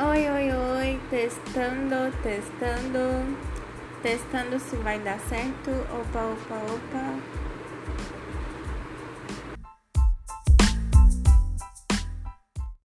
Oi, oi, oi, testando, testando, testando se vai dar certo. Opa, opa, opa.